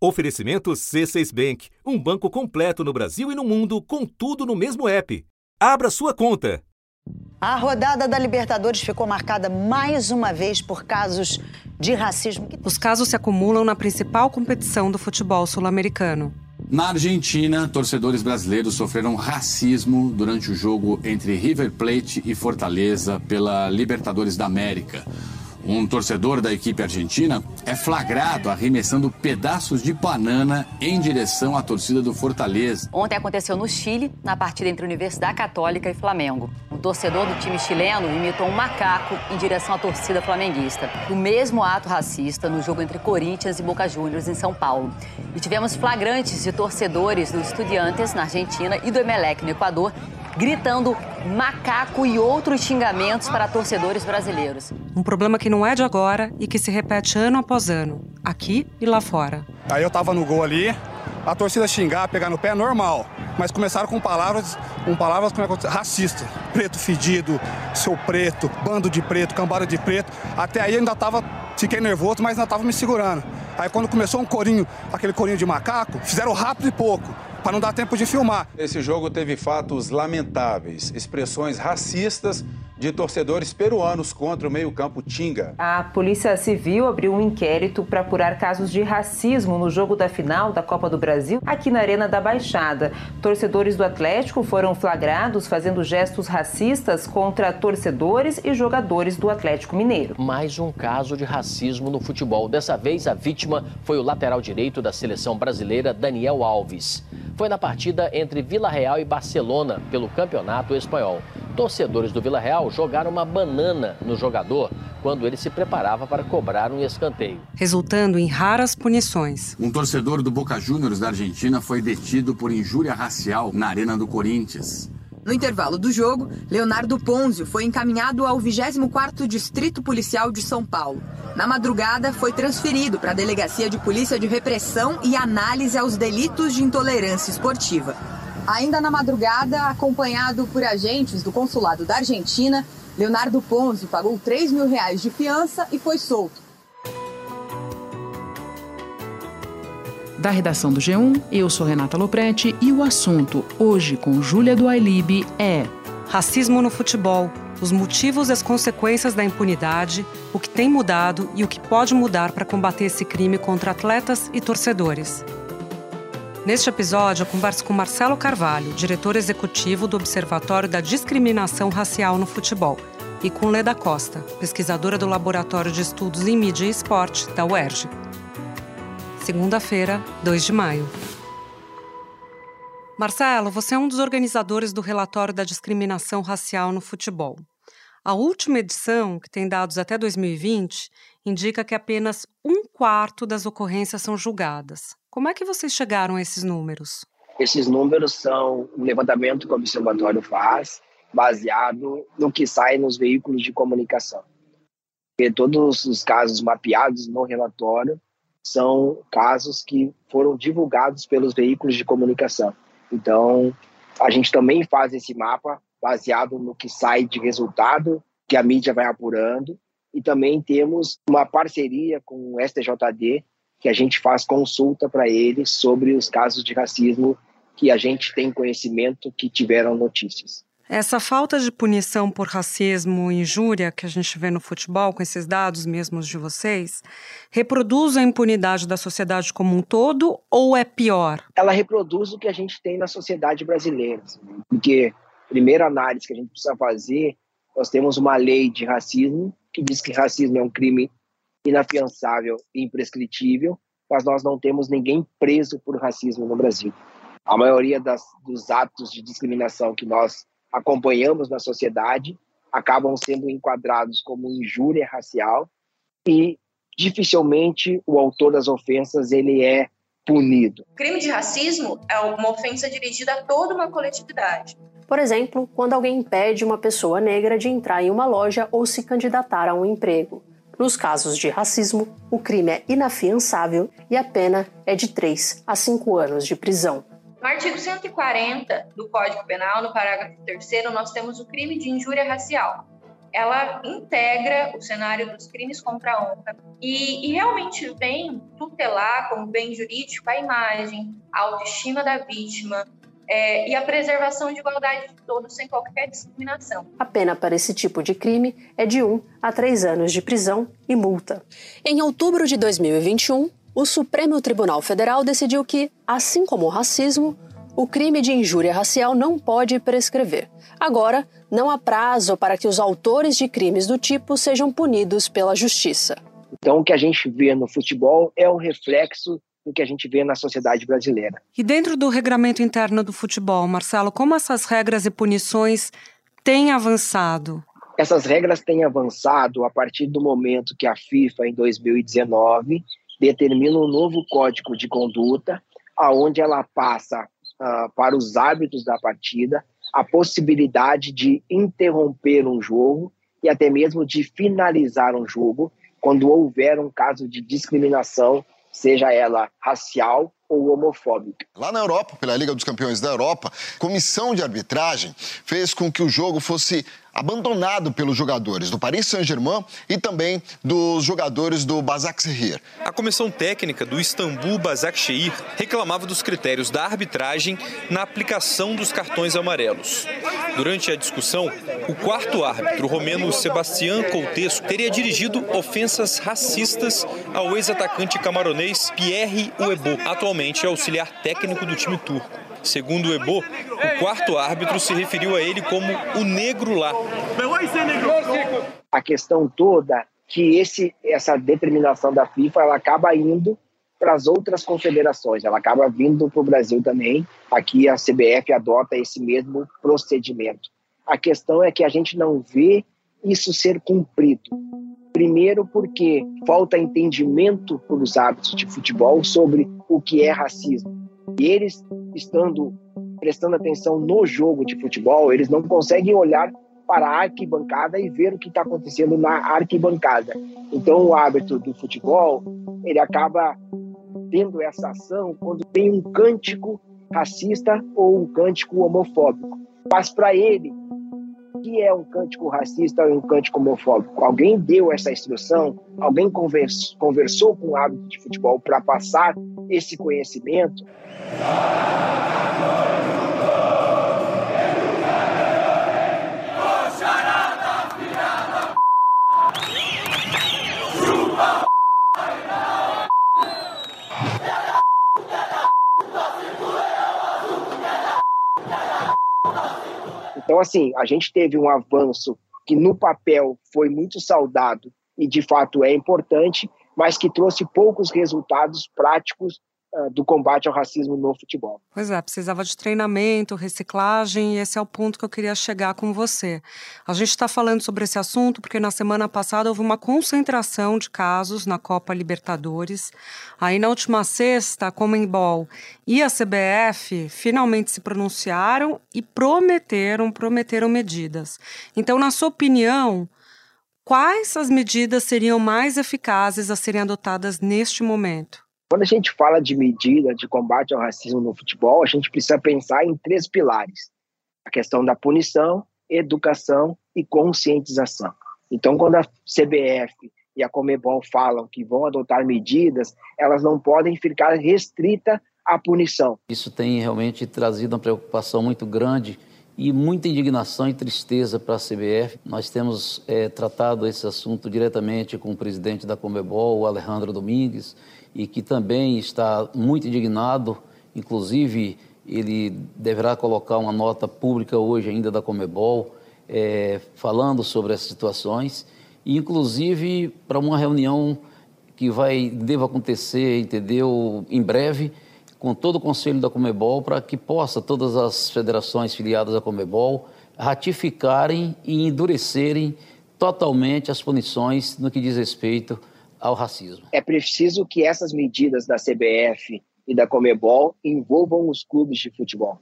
Oferecimento C6 Bank, um banco completo no Brasil e no mundo, com tudo no mesmo app. Abra sua conta. A rodada da Libertadores ficou marcada mais uma vez por casos de racismo. Os casos se acumulam na principal competição do futebol sul-americano. Na Argentina, torcedores brasileiros sofreram racismo durante o jogo entre River Plate e Fortaleza pela Libertadores da América. Um torcedor da equipe argentina é flagrado arremessando pedaços de banana em direção à torcida do Fortaleza. Ontem aconteceu no Chile, na partida entre Universidade Católica e Flamengo. Um torcedor do time chileno imitou um macaco em direção à torcida flamenguista. O mesmo ato racista no jogo entre Corinthians e Boca Juniors em São Paulo. E tivemos flagrantes de torcedores do Estudiantes na Argentina e do Emelec no Equador gritando macaco e outros xingamentos para torcedores brasileiros. Um problema que não é de agora e que se repete ano após ano, aqui e lá fora. Aí eu tava no gol ali, a torcida xingar, pegar no pé é normal, mas começaram com palavras, com palavras racistas, preto fedido, seu preto, bando de preto, cambada de preto. Até aí eu ainda tava, fiquei nervoso, mas ainda tava me segurando. Aí quando começou um corinho, aquele corinho de macaco, fizeram rápido e pouco para não dar tempo de filmar. Esse jogo teve fatos lamentáveis, expressões racistas de torcedores peruanos contra o meio-campo Tinga. A Polícia Civil abriu um inquérito para apurar casos de racismo no jogo da final da Copa do Brasil aqui na Arena da Baixada. Torcedores do Atlético foram flagrados fazendo gestos racistas contra torcedores e jogadores do Atlético Mineiro. Mais um caso de racismo no futebol. Dessa vez, a vítima foi o lateral direito da seleção brasileira, Daniel Alves. Foi na partida entre Vila Real e Barcelona pelo Campeonato Espanhol. Torcedores do Vila Real jogaram uma banana no jogador quando ele se preparava para cobrar um escanteio. Resultando em raras punições. Um torcedor do Boca Juniors da Argentina foi detido por injúria racial na Arena do Corinthians. No intervalo do jogo, Leonardo Ponzio foi encaminhado ao 24º Distrito Policial de São Paulo. Na madrugada, foi transferido para a Delegacia de Polícia de Repressão e Análise aos Delitos de Intolerância Esportiva. Ainda na madrugada, acompanhado por agentes do Consulado da Argentina, Leonardo Ponzi pagou 3 mil reais de fiança e foi solto. Da redação do G1, eu sou Renata Loprete e o assunto, hoje com Júlia do Ailib, é Racismo no futebol, os motivos e as consequências da impunidade, o que tem mudado e o que pode mudar para combater esse crime contra atletas e torcedores. Neste episódio, eu converso com Marcelo Carvalho, diretor executivo do Observatório da Discriminação Racial no Futebol, e com Leda Costa, pesquisadora do Laboratório de Estudos em Mídia e Esporte da UERJ. Segunda-feira, 2 de maio. Marcelo, você é um dos organizadores do relatório da discriminação racial no futebol. A última edição, que tem dados até 2020, indica que apenas um quarto das ocorrências são julgadas. Como é que vocês chegaram a esses números? Esses números são um levantamento que o observatório faz, baseado no que sai nos veículos de comunicação. E todos os casos mapeados no relatório são casos que foram divulgados pelos veículos de comunicação. Então, a gente também faz esse mapa baseado no que sai de resultado que a mídia vai apurando e também temos uma parceria com o STJD que a gente faz consulta para eles sobre os casos de racismo que a gente tem conhecimento que tiveram notícias. Essa falta de punição por racismo e injúria que a gente vê no futebol, com esses dados mesmos de vocês, reproduz a impunidade da sociedade como um todo ou é pior? Ela reproduz o que a gente tem na sociedade brasileira. Assim, porque, primeira análise que a gente precisa fazer, nós temos uma lei de racismo que diz que racismo é um crime inafiançável e imprescritível, mas nós não temos ninguém preso por racismo no Brasil. A maioria das, dos atos de discriminação que nós acompanhamos na sociedade acabam sendo enquadrados como injúria racial e dificilmente o autor das ofensas ele é punido. O crime de racismo é uma ofensa dirigida a toda uma coletividade. Por exemplo, quando alguém impede uma pessoa negra de entrar em uma loja ou se candidatar a um emprego. Nos casos de racismo, o crime é inafiançável e a pena é de 3 a 5 anos de prisão. No artigo 140 do Código Penal, no parágrafo 3, nós temos o crime de injúria racial. ela integra o cenário dos crimes contra a honra e, e, realmente vem tutelar como bem jurídico a imagem, a autoestima da vítima é, e a preservação de igualdade de todos sem qualquer discriminação. A pena para esse tipo de crime é de 1 a 3 anos de prisão e multa. Em outubro de 2021, o Supremo Tribunal Federal decidiu que, assim como o racismo, o crime de injúria racial não pode prescrever. Agora, não há prazo para que os autores de crimes do tipo sejam punidos pela justiça. Então, o que a gente vê no futebol é um reflexo do que a gente vê na sociedade brasileira. E dentro do regramento interno do futebol, Marcelo, como essas regras e punições têm avançado? Essas regras têm avançado a partir do momento que a FIFA, em 2019, determina um novo código de conduta, aonde ela passa uh, para os árbitros da partida a possibilidade de interromper um jogo e até mesmo de finalizar um jogo quando houver um caso de discriminação, seja ela racial ou homofóbica. Lá na Europa, pela Liga dos Campeões da Europa, comissão de arbitragem fez com que o jogo fosse abandonado pelos jogadores do Paris Saint-Germain e também dos jogadores do Basaksehir. A comissão técnica do Istambul Basaksehir reclamava dos critérios da arbitragem na aplicação dos cartões amarelos. Durante a discussão, o quarto árbitro, romeno Sebastián Coutesco, teria dirigido ofensas racistas ao ex-atacante camaronês Pierre Uebo, atualmente auxiliar técnico do time turco. Segundo o Ebo, o quarto árbitro se referiu a ele como o negro lá. A questão toda que esse, essa determinação da FIFA ela acaba indo para as outras confederações, ela acaba vindo para o Brasil também. Aqui a CBF adota esse mesmo procedimento. A questão é que a gente não vê isso ser cumprido. Primeiro, porque falta entendimento para os árbitros de futebol sobre o que é racismo. E eles, estando prestando atenção no jogo de futebol, eles não conseguem olhar para a arquibancada e ver o que está acontecendo na arquibancada. Então, o árbitro do futebol, ele acaba tendo essa ação quando tem um cântico racista ou um cântico homofóbico. Mas para ele, que é um cântico racista ou um cântico homofóbico? Alguém deu essa instrução? Alguém conversou, com o árbitro de futebol para passar esse conhecimento? Então, assim, a gente teve um avanço que no papel foi muito saudado e de fato é importante, mas que trouxe poucos resultados práticos do combate ao racismo no futebol. Pois é, precisava de treinamento, reciclagem, e esse é o ponto que eu queria chegar com você. A gente está falando sobre esse assunto porque na semana passada houve uma concentração de casos na Copa Libertadores. Aí na última sexta, a Comembol e a CBF finalmente se pronunciaram e prometeram, prometeram medidas. Então, na sua opinião, quais as medidas seriam mais eficazes a serem adotadas neste momento? Quando a gente fala de medida de combate ao racismo no futebol, a gente precisa pensar em três pilares: a questão da punição, educação e conscientização. Então, quando a CBF e a Comebol falam que vão adotar medidas, elas não podem ficar restrita à punição. Isso tem realmente trazido uma preocupação muito grande e muita indignação e tristeza para a CBF. Nós temos é, tratado esse assunto diretamente com o presidente da Comebol, o Alejandro Domingues, e que também está muito indignado, inclusive ele deverá colocar uma nota pública hoje ainda da Comebol, é, falando sobre essas situações, e inclusive para uma reunião que vai deva acontecer, entendeu, em breve, com todo o conselho da Comebol, para que possa todas as federações filiadas à Comebol ratificarem e endurecerem totalmente as punições no que diz respeito ao racismo. É preciso que essas medidas da CBF e da Comebol envolvam os clubes de futebol.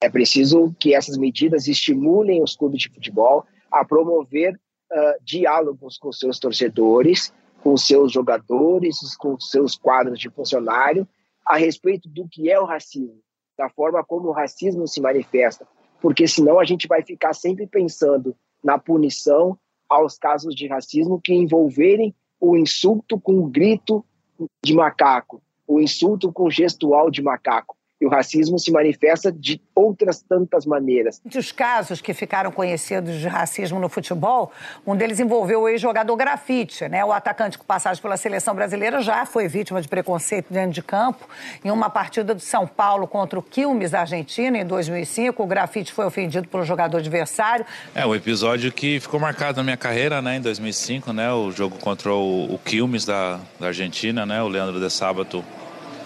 É preciso que essas medidas estimulem os clubes de futebol a promover uh, diálogos com seus torcedores, com seus jogadores, com seus quadros de funcionário, a respeito do que é o racismo, da forma como o racismo se manifesta, porque senão a gente vai ficar sempre pensando na punição aos casos de racismo que envolverem o insulto com grito de macaco, o insulto com gestual de macaco. E o racismo se manifesta de outras tantas maneiras. Os casos que ficaram conhecidos de racismo no futebol, um deles envolveu o ex-jogador Grafite, né? O atacante com passagem pela seleção brasileira já foi vítima de preconceito dentro de campo. Em uma partida do São Paulo contra o Quilmes da Argentina, em 2005, o Grafite foi ofendido pelo jogador adversário. É, o episódio que ficou marcado na minha carreira, né? Em 2005, né? O jogo contra o, o Quilmes da, da Argentina, né? O Leandro de Sábato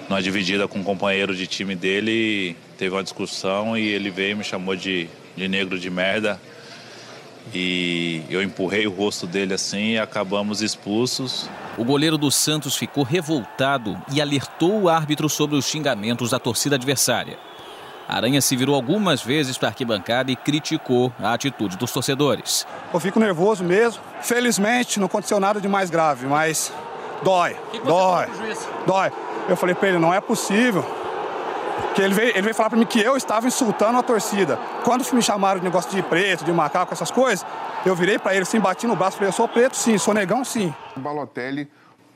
numa dividida com um companheiro de time dele, teve uma discussão e ele veio e me chamou de, de negro de merda. E eu empurrei o rosto dele assim e acabamos expulsos. O goleiro do Santos ficou revoltado e alertou o árbitro sobre os xingamentos da torcida adversária. Aranha se virou algumas vezes para a arquibancada e criticou a atitude dos torcedores. Eu fico nervoso mesmo. Felizmente não aconteceu nada de mais grave, mas dói, dói, dói. Eu falei para ele, não é possível. Que ele veio, ele veio falar para mim que eu estava insultando a torcida. Quando me chamaram de negócio de preto, de macaco, essas coisas, eu virei para ele assim, bati no braço, falei, eu sou preto sim, sou negão sim. O Balotelli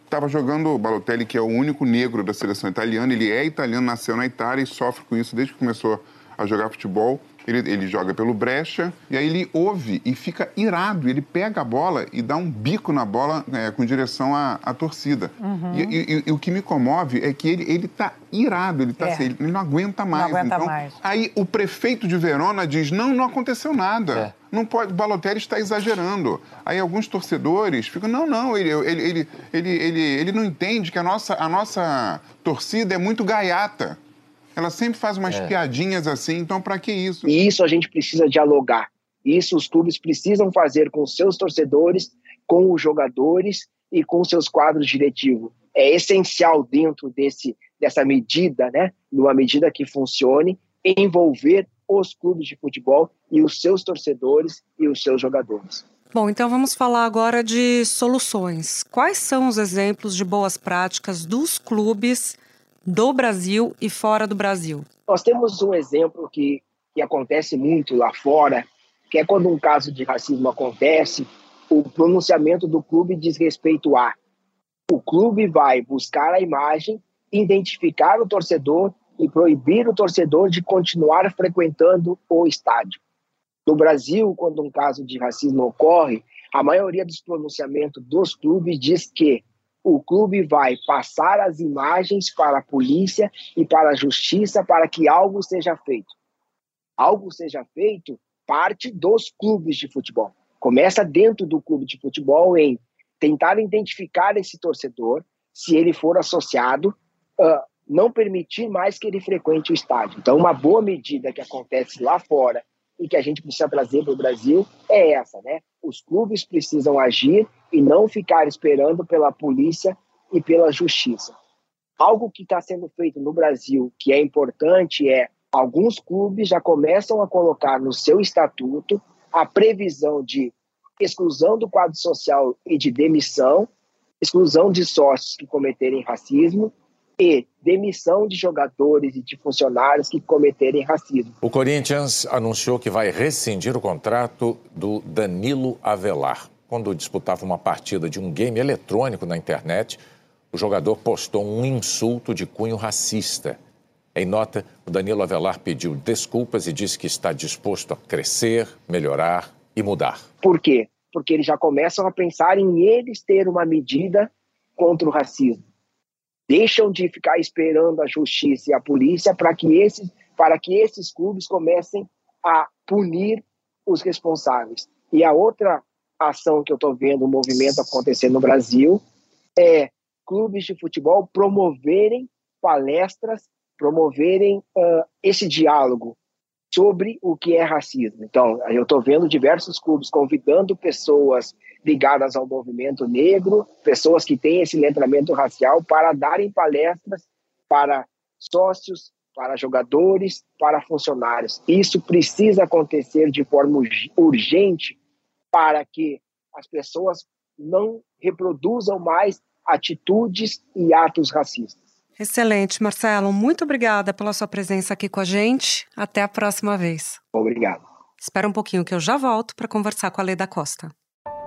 estava jogando, o Balotelli que é o único negro da seleção italiana, ele é italiano, nasceu na Itália e sofre com isso desde que começou a jogar futebol. Ele, ele, joga pelo brecha e aí ele ouve e fica irado. Ele pega a bola e dá um bico na bola é, com direção à, à torcida. Uhum. E, e, e, o que me comove é que ele, ele tá irado, ele, tá, é. assim, ele, ele, não aguenta mais. Não aguenta então, mais. Aí o prefeito de Verona diz: não, não aconteceu nada. É. Não pode, o Balotelli está exagerando. Aí alguns torcedores ficam, não, não, ele, ele, ele, ele, ele, ele não entende que a nossa, a nossa torcida é muito gaiata. Ela sempre faz umas é. piadinhas assim, então para que isso? E isso a gente precisa dialogar. Isso os clubes precisam fazer com seus torcedores, com os jogadores e com seus quadros diretivos. É essencial dentro desse, dessa medida, né, numa medida que funcione, envolver os clubes de futebol e os seus torcedores e os seus jogadores. Bom, então vamos falar agora de soluções. Quais são os exemplos de boas práticas dos clubes do Brasil e fora do Brasil? Nós temos um exemplo que, que acontece muito lá fora, que é quando um caso de racismo acontece, o pronunciamento do clube diz respeito a. O clube vai buscar a imagem, identificar o torcedor e proibir o torcedor de continuar frequentando o estádio. No Brasil, quando um caso de racismo ocorre, a maioria dos pronunciamentos dos clubes diz que o clube vai passar as imagens para a polícia e para a justiça para que algo seja feito. Algo seja feito parte dos clubes de futebol. Começa dentro do clube de futebol em tentar identificar esse torcedor, se ele for associado, uh, não permitir mais que ele frequente o estádio. Então, uma boa medida que acontece lá fora e que a gente precisa trazer para o Brasil é essa, né? Os clubes precisam agir e não ficar esperando pela polícia e pela justiça. Algo que está sendo feito no Brasil que é importante é alguns clubes já começam a colocar no seu estatuto a previsão de exclusão do quadro social e de demissão, exclusão de sócios que cometerem racismo e demissão de jogadores e de funcionários que cometerem racismo. O Corinthians anunciou que vai rescindir o contrato do Danilo Avelar. Quando disputava uma partida de um game eletrônico na internet, o jogador postou um insulto de cunho racista. Em nota, o Danilo Avelar pediu desculpas e disse que está disposto a crescer, melhorar e mudar. Por quê? Porque eles já começam a pensar em eles ter uma medida contra o racismo deixam de ficar esperando a justiça e a polícia para que esses para que esses clubes comecem a punir os responsáveis. E a outra ação que eu estou vendo, um movimento acontecer no Brasil, é clubes de futebol promoverem palestras, promoverem uh, esse diálogo sobre o que é racismo. Então, eu estou vendo diversos clubes convidando pessoas ligadas ao movimento negro, pessoas que têm esse letramento racial, para darem palestras para sócios, para jogadores, para funcionários. Isso precisa acontecer de forma urgente para que as pessoas não reproduzam mais atitudes e atos racistas. Excelente, Marcelo. Muito obrigada pela sua presença aqui com a gente. Até a próxima vez. Obrigado. Espera um pouquinho que eu já volto para conversar com a Leda Costa.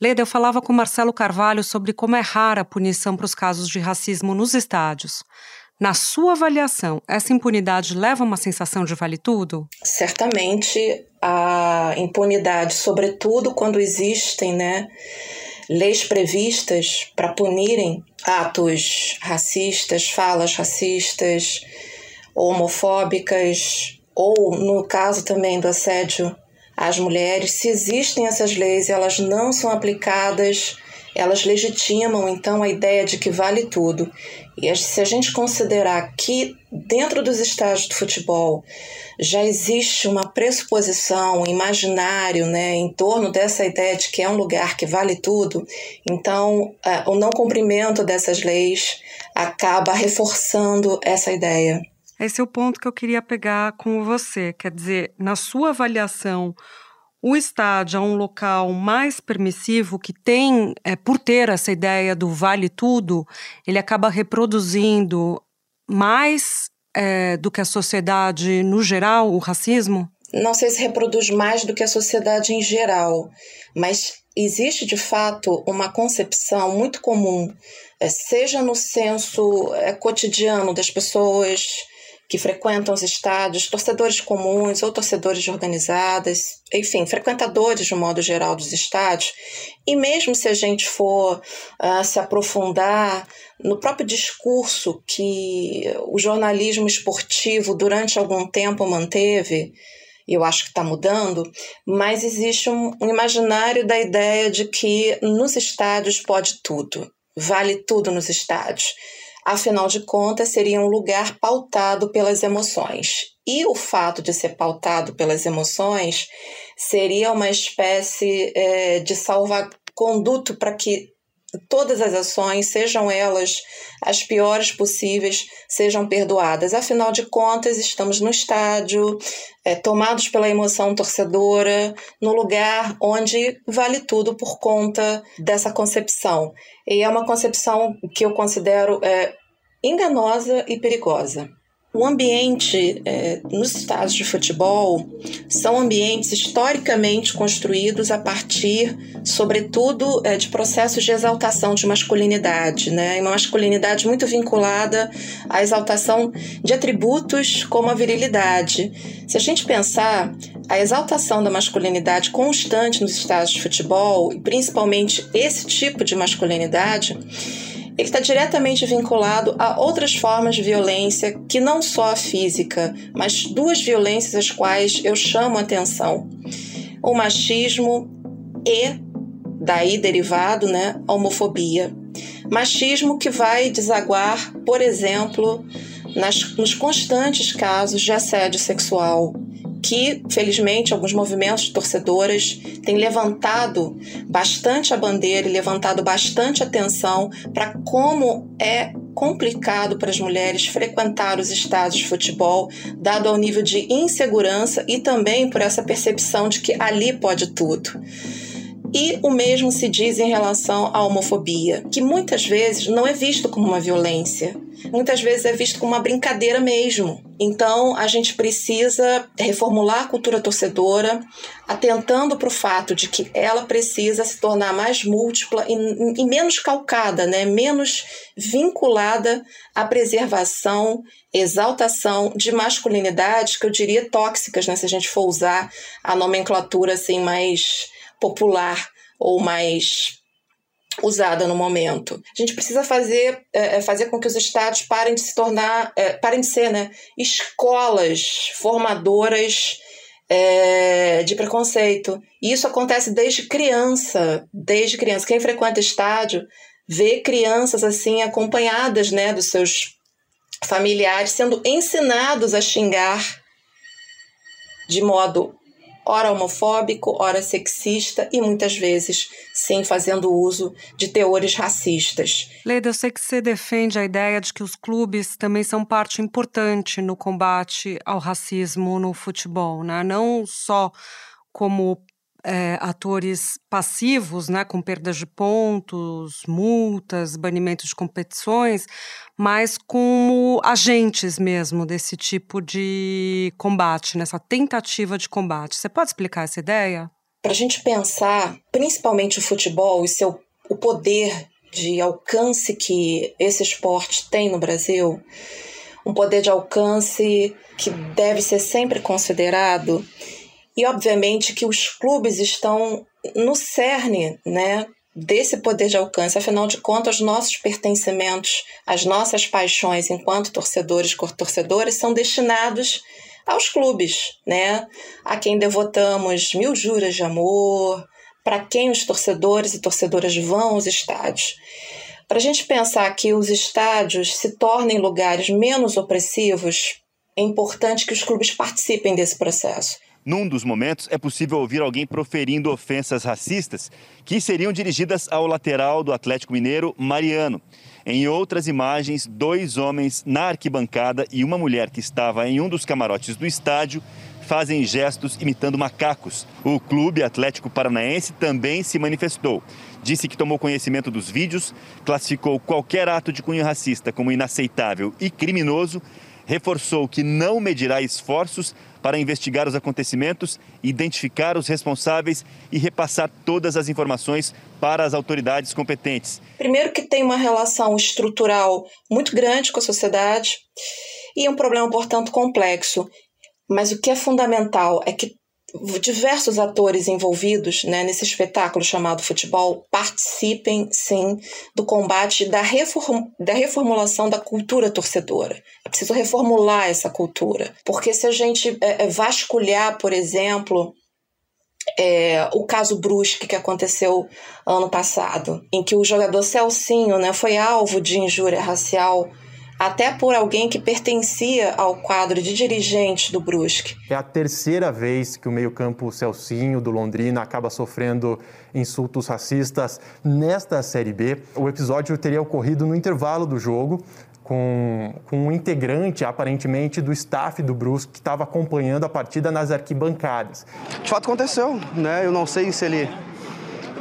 Leda, eu falava com Marcelo Carvalho sobre como é rara a punição para os casos de racismo nos estádios. Na sua avaliação, essa impunidade leva a uma sensação de vale tudo? Certamente a impunidade, sobretudo quando existem, né, leis previstas para punirem atos racistas, falas racistas, homofóbicas, ou no caso também do assédio às mulheres, se existem essas leis elas não são aplicadas, elas legitimam então a ideia de que vale tudo. E se a gente considerar que dentro dos estádios do futebol já existe uma pressuposição, um imaginário né, em torno dessa ideia de que é um lugar que vale tudo, então uh, o não cumprimento dessas leis acaba reforçando essa ideia. Esse é o ponto que eu queria pegar com você. Quer dizer, na sua avaliação, o estádio é um local mais permissivo que tem, é, por ter essa ideia do vale tudo, ele acaba reproduzindo mais é, do que a sociedade no geral, o racismo? Não sei se reproduz mais do que a sociedade em geral, mas existe de fato uma concepção muito comum, é, seja no senso é, cotidiano das pessoas que frequentam os estádios, torcedores comuns ou torcedores de organizadas, enfim, frequentadores de um modo geral dos estádios. E mesmo se a gente for uh, se aprofundar no próprio discurso que o jornalismo esportivo durante algum tempo manteve, e eu acho que está mudando, mas existe um, um imaginário da ideia de que nos estádios pode tudo, vale tudo nos estádios afinal de contas, seria um lugar pautado pelas emoções. E o fato de ser pautado pelas emoções seria uma espécie é, de salva-conduto para que todas as ações, sejam elas as piores possíveis, sejam perdoadas. Afinal de contas, estamos no estádio, é, tomados pela emoção torcedora, no lugar onde vale tudo por conta dessa concepção. E é uma concepção que eu considero é, enganosa e perigosa. O ambiente é, nos estádios de futebol são ambientes historicamente construídos a partir, sobretudo, é, de processos de exaltação de masculinidade, né? uma masculinidade muito vinculada à exaltação de atributos como a virilidade. Se a gente pensar, a exaltação da masculinidade constante nos estádios de futebol, e principalmente esse tipo de masculinidade, ele está diretamente vinculado a outras formas de violência que não só a física, mas duas violências às quais eu chamo atenção: o machismo e daí derivado, né, a homofobia. Machismo que vai desaguar, por exemplo, nas, nos constantes casos de assédio sexual, que, felizmente, alguns movimentos de torcedoras têm levantado bastante a bandeira e levantado bastante atenção para como é complicado para as mulheres frequentar os estádios de futebol, dado ao nível de insegurança e também por essa percepção de que ali pode tudo. E o mesmo se diz em relação à homofobia, que muitas vezes não é visto como uma violência, muitas vezes é visto como uma brincadeira mesmo. Então a gente precisa reformular a cultura torcedora, atentando para o fato de que ela precisa se tornar mais múltipla e, e menos calcada, né? menos vinculada à preservação, exaltação de masculinidades que eu diria tóxicas, né? se a gente for usar a nomenclatura assim mais popular ou mais usada no momento. A gente precisa fazer, é, é, fazer com que os estados parem de se tornar, é, parem de ser né, escolas formadoras é, de preconceito. E isso acontece desde criança, desde criança. Quem frequenta estádio vê crianças assim acompanhadas né, dos seus familiares sendo ensinados a xingar de modo ora homofóbico, ora sexista e muitas vezes, sim, fazendo uso de teores racistas. Leda, eu sei que você defende a ideia de que os clubes também são parte importante no combate ao racismo no futebol, né? Não só como é, atores passivos, né, com perdas de pontos, multas, banimentos de competições, mas como agentes mesmo desse tipo de combate, nessa tentativa de combate. Você pode explicar essa ideia? Para a gente pensar, principalmente o futebol e seu, o poder de alcance que esse esporte tem no Brasil, um poder de alcance que deve ser sempre considerado e obviamente que os clubes estão no cerne, né, desse poder de alcance. Afinal de contas, nossos pertencimentos, as nossas paixões enquanto torcedores torcedoras são destinados aos clubes, né? A quem devotamos mil juras de amor, para quem os torcedores e torcedoras vão aos estádios. Para a gente pensar que os estádios se tornem lugares menos opressivos, é importante que os clubes participem desse processo. Num dos momentos, é possível ouvir alguém proferindo ofensas racistas que seriam dirigidas ao lateral do Atlético Mineiro, Mariano. Em outras imagens, dois homens na arquibancada e uma mulher que estava em um dos camarotes do estádio fazem gestos imitando macacos. O Clube Atlético Paranaense também se manifestou. Disse que tomou conhecimento dos vídeos, classificou qualquer ato de cunho racista como inaceitável e criminoso, reforçou que não medirá esforços para investigar os acontecimentos, identificar os responsáveis e repassar todas as informações para as autoridades competentes. Primeiro, que tem uma relação estrutural muito grande com a sociedade e um problema, portanto, complexo. Mas o que é fundamental é que diversos atores envolvidos né, nesse espetáculo chamado futebol participem, sim, do combate da, reform da reformulação da cultura torcedora. É preciso reformular essa cultura, porque se a gente é, é vasculhar, por exemplo, é, o caso Brusque que aconteceu ano passado, em que o jogador Celcinho né, foi alvo de injúria racial até por alguém que pertencia ao quadro de dirigente do Brusque. É a terceira vez que o meio-campo Celcinho do Londrina acaba sofrendo insultos racistas nesta Série B. O episódio teria ocorrido no intervalo do jogo, com, com, um integrante, aparentemente, do staff do Brusque que estava acompanhando a partida nas arquibancadas. De fato aconteceu, né? Eu não sei se ele,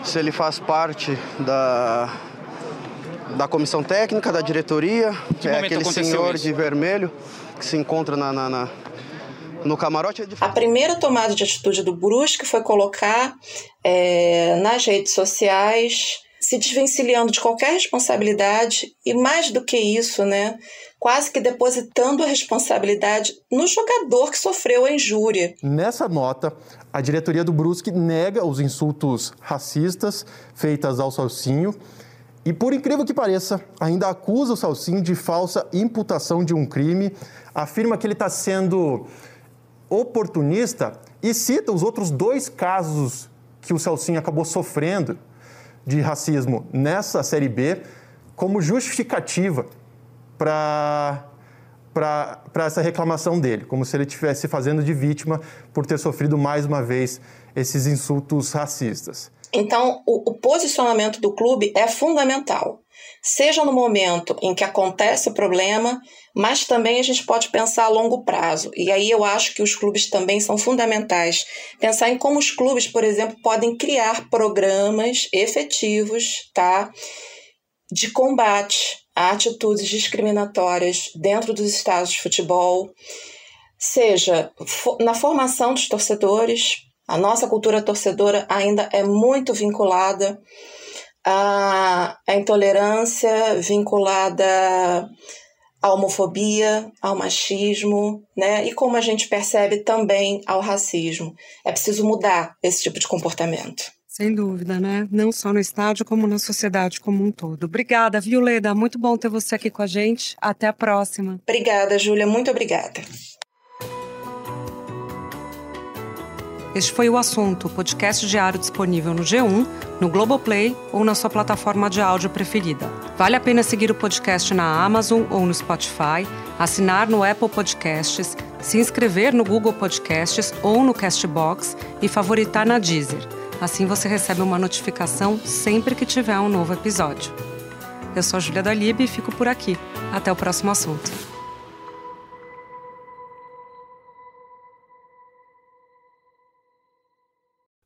se ele faz parte da, da comissão técnica, da diretoria. Que é aquele senhor isso? de vermelho que se encontra na, na, na no camarote. É a primeira tomada de atitude do Brusque foi colocar é, nas redes sociais se desvencilhando de qualquer responsabilidade e mais do que isso, né, quase que depositando a responsabilidade no jogador que sofreu a injúria. Nessa nota, a diretoria do Brusque nega os insultos racistas feitos ao Salsinho e por incrível que pareça, ainda acusa o Salsinho de falsa imputação de um crime, afirma que ele está sendo oportunista e cita os outros dois casos que o Salsinho acabou sofrendo de racismo nessa Série B como justificativa para para essa reclamação dele, como se ele estivesse fazendo de vítima por ter sofrido mais uma vez esses insultos racistas. Então, o, o posicionamento do clube é fundamental, seja no momento em que acontece o problema, mas também a gente pode pensar a longo prazo. E aí eu acho que os clubes também são fundamentais. Pensar em como os clubes, por exemplo, podem criar programas efetivos, tá? De combate a atitudes discriminatórias dentro dos estádios de futebol, seja na formação dos torcedores, a nossa cultura torcedora ainda é muito vinculada à, à intolerância, vinculada à homofobia, ao machismo, né? E como a gente percebe também ao racismo. É preciso mudar esse tipo de comportamento. Sem dúvida, né? Não só no estádio, como na sociedade como um todo. Obrigada, Violeda. Muito bom ter você aqui com a gente. Até a próxima. Obrigada, Júlia. Muito obrigada. Este foi o assunto, podcast diário disponível no G1, no Globoplay ou na sua plataforma de áudio preferida. Vale a pena seguir o podcast na Amazon ou no Spotify, assinar no Apple Podcasts se inscrever no Google Podcasts ou no Castbox e favoritar na Deezer. Assim você recebe uma notificação sempre que tiver um novo episódio. Eu sou a Julia Dalib e fico por aqui. Até o próximo assunto.